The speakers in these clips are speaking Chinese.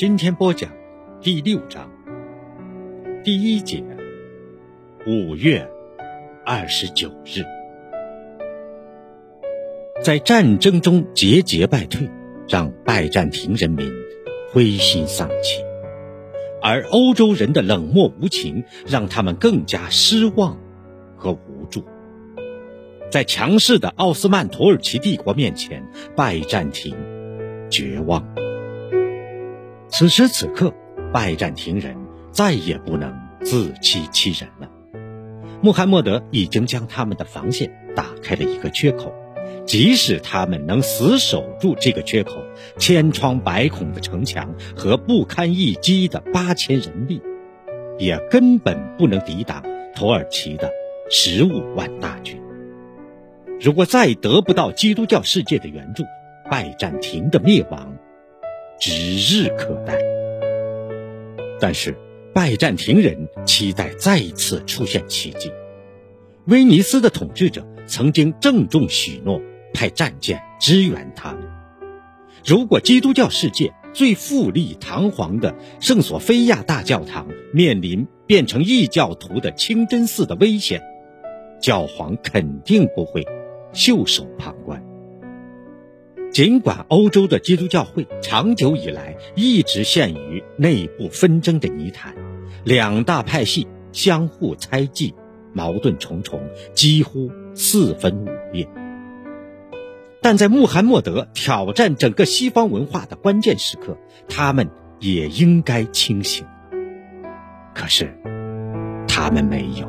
今天播讲第六章第一节。五月二十九日，在战争中节节败退，让拜占庭人民灰心丧气；而欧洲人的冷漠无情，让他们更加失望和无助。在强势的奥斯曼土耳其帝国面前，拜占庭绝望。此时此刻，拜占庭人再也不能自欺欺人了。穆罕默德已经将他们的防线打开了一个缺口，即使他们能死守住这个缺口，千疮百孔的城墙和不堪一击的八千人力，也根本不能抵挡土耳其的十五万大军。如果再得不到基督教世界的援助，拜占庭的灭亡指日可待。但是，拜占庭人期待再次出现奇迹。威尼斯的统治者曾经郑重许诺派战舰支援他们。如果基督教世界最富丽堂皇的圣索菲亚大教堂面临变成异教徒的清真寺的危险，教皇肯定不会。袖手旁观。尽管欧洲的基督教会长久以来一直陷于内部纷争的泥潭，两大派系相互猜忌，矛盾重重，几乎四分五裂，但在穆罕默德挑战整个西方文化的关键时刻，他们也应该清醒。可是，他们没有。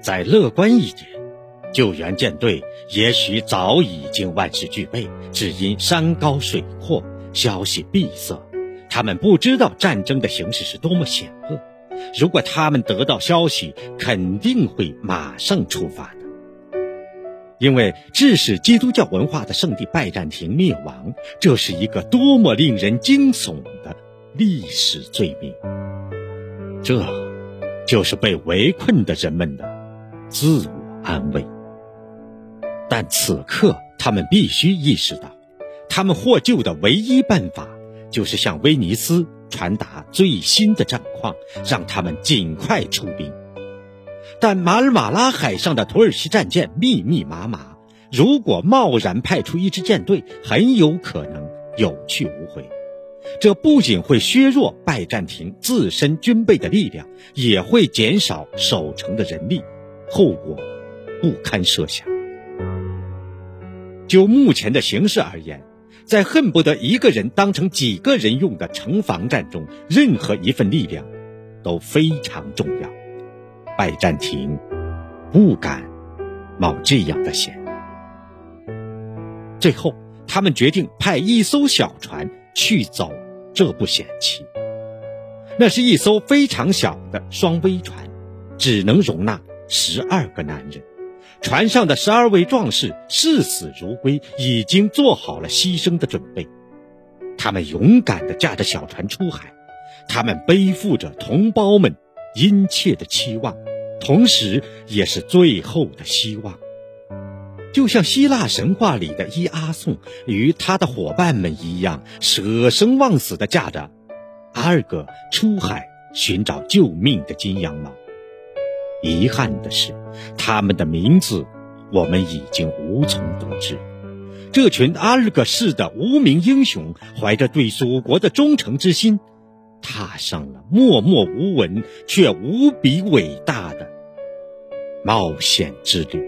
再乐观一点。救援舰队也许早已经万事俱备，只因山高水阔，消息闭塞，他们不知道战争的形势是多么险恶。如果他们得到消息，肯定会马上出发的。因为致使基督教文化的圣地拜占庭灭亡，这是一个多么令人惊悚的历史罪名。这，就是被围困的人们的自我安慰。但此刻，他们必须意识到，他们获救的唯一办法，就是向威尼斯传达最新的战况，让他们尽快出兵。但马尔马拉海上的土耳其战舰密密麻麻，如果贸然派出一支舰队，很有可能有去无回。这不仅会削弱拜占庭自身军备的力量，也会减少守城的人力，后果不堪设想。就目前的形势而言，在恨不得一个人当成几个人用的城防战中，任何一份力量都非常重要。拜占庭不敢冒这样的险。最后，他们决定派一艘小船去走这步险棋。那是一艘非常小的双桅船，只能容纳十二个男人。船上的十二位壮士视死如归，已经做好了牺牲的准备。他们勇敢地驾着小船出海，他们背负着同胞们殷切的期望，同时也是最后的希望。就像希腊神话里的伊阿宋与他的伙伴们一样，舍生忘死地驾着阿尔戈出海寻找救命的金羊毛。遗憾的是，他们的名字我们已经无从得知。这群阿尔戈市的无名英雄，怀着对祖国的忠诚之心，踏上了默默无闻却无比伟大的冒险之旅。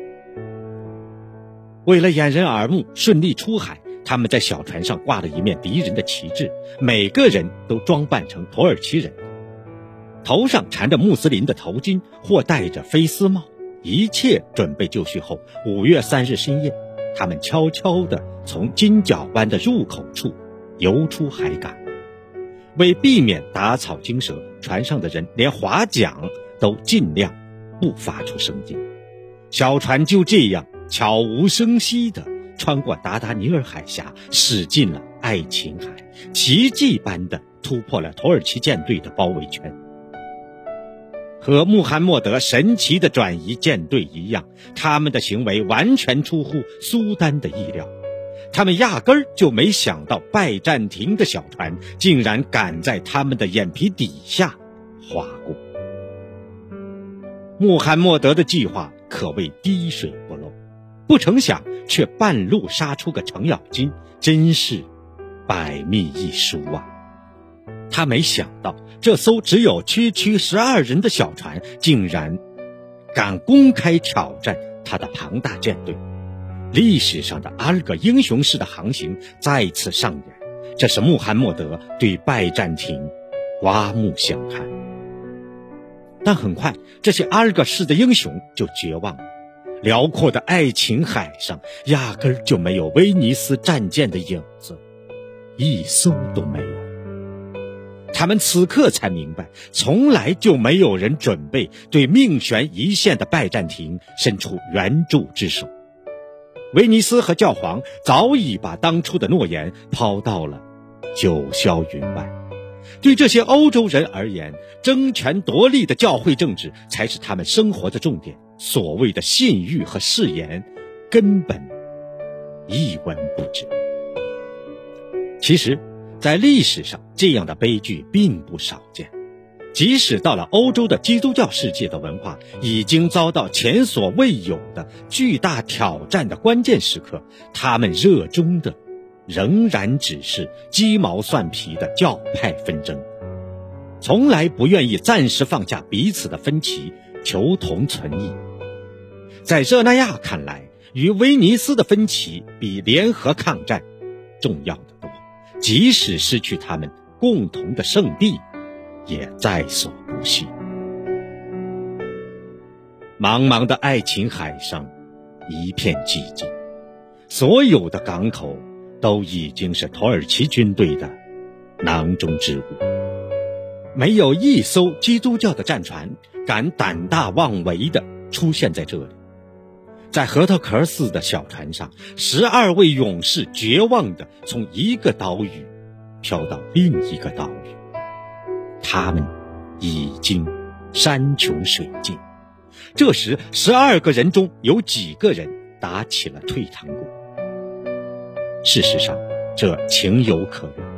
为了掩人耳目，顺利出海，他们在小船上挂了一面敌人的旗帜，每个人都装扮成土耳其人。头上缠着穆斯林的头巾，或戴着飞丝帽，一切准备就绪后，五月三日深夜，他们悄悄地从金角湾的入口处游出海港。为避免打草惊蛇，船上的人连划桨都尽量不发出声音。小船就这样悄无声息地穿过达达尼尔海峡，驶进了爱琴海，奇迹般地突破了土耳其舰队的包围圈。和穆罕默德神奇的转移舰队一样，他们的行为完全出乎苏丹的意料。他们压根儿就没想到拜占庭的小船竟然敢在他们的眼皮底下划过。穆罕默德的计划可谓滴水不漏，不成想却半路杀出个程咬金，真是百密一疏啊！他没想到这艘只有区区十二人的小船，竟然敢公开挑战他的庞大舰队。历史上的阿尔戈英雄式的航行再次上演，这是穆罕默德对拜占庭刮目相看。但很快，这些阿尔戈式的英雄就绝望了。辽阔的爱琴海上压根儿就没有威尼斯战舰的影子，一艘都没有。他们此刻才明白，从来就没有人准备对命悬一线的拜占庭伸出援助之手。威尼斯和教皇早已把当初的诺言抛到了九霄云外。对这些欧洲人而言，争权夺利的教会政治才是他们生活的重点。所谓的信誉和誓言，根本一文不值。其实，在历史上，这样的悲剧并不少见。即使到了欧洲的基督教世界的文化已经遭到前所未有的巨大挑战的关键时刻，他们热衷的仍然只是鸡毛蒜皮的教派纷争，从来不愿意暂时放下彼此的分歧，求同存异。在热那亚看来，与威尼斯的分歧比联合抗战重要的，即使失去他们共同的圣地。也在所不惜。茫茫的爱琴海上，一片寂静，所有的港口都已经是土耳其军队的囊中之物，没有一艘基督教的战船敢胆大妄为的出现在这里。在核桃壳似的小船上，十二位勇士绝望的从一个岛屿飘到另一个岛屿。他们已经山穷水尽，这时十二个人中有几个人打起了退堂鼓。事实上，这情有可原。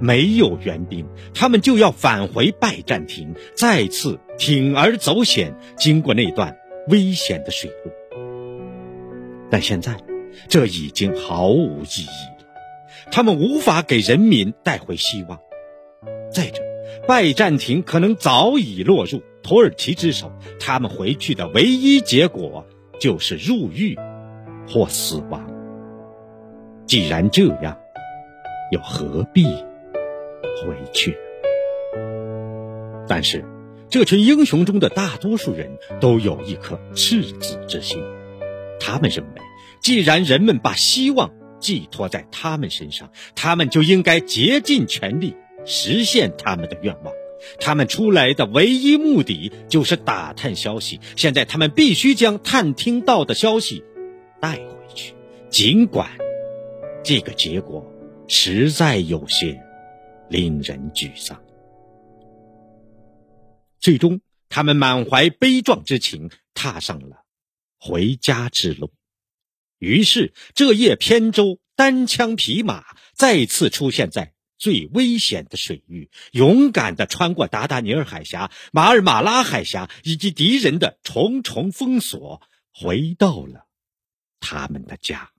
没有援兵，他们就要返回拜占庭，再次铤而走险，经过那段危险的水路。但现在，这已经毫无意义了。他们无法给人民带回希望。再者，拜占庭可能早已落入土耳其之手，他们回去的唯一结果就是入狱或死亡。既然这样，又何必回去？但是，这群英雄中的大多数人都有一颗赤子之心，他们认为，既然人们把希望寄托在他们身上，他们就应该竭尽全力。实现他们的愿望，他们出来的唯一目的就是打探消息。现在他们必须将探听到的消息带回去，尽管这个结果实在有些令人沮丧。最终，他们满怀悲壮之情，踏上了回家之路。于是，这叶扁舟单枪匹马再次出现在。最危险的水域，勇敢地穿过达达尼尔海峡、马尔马拉海峡以及敌人的重重封锁，回到了他们的家。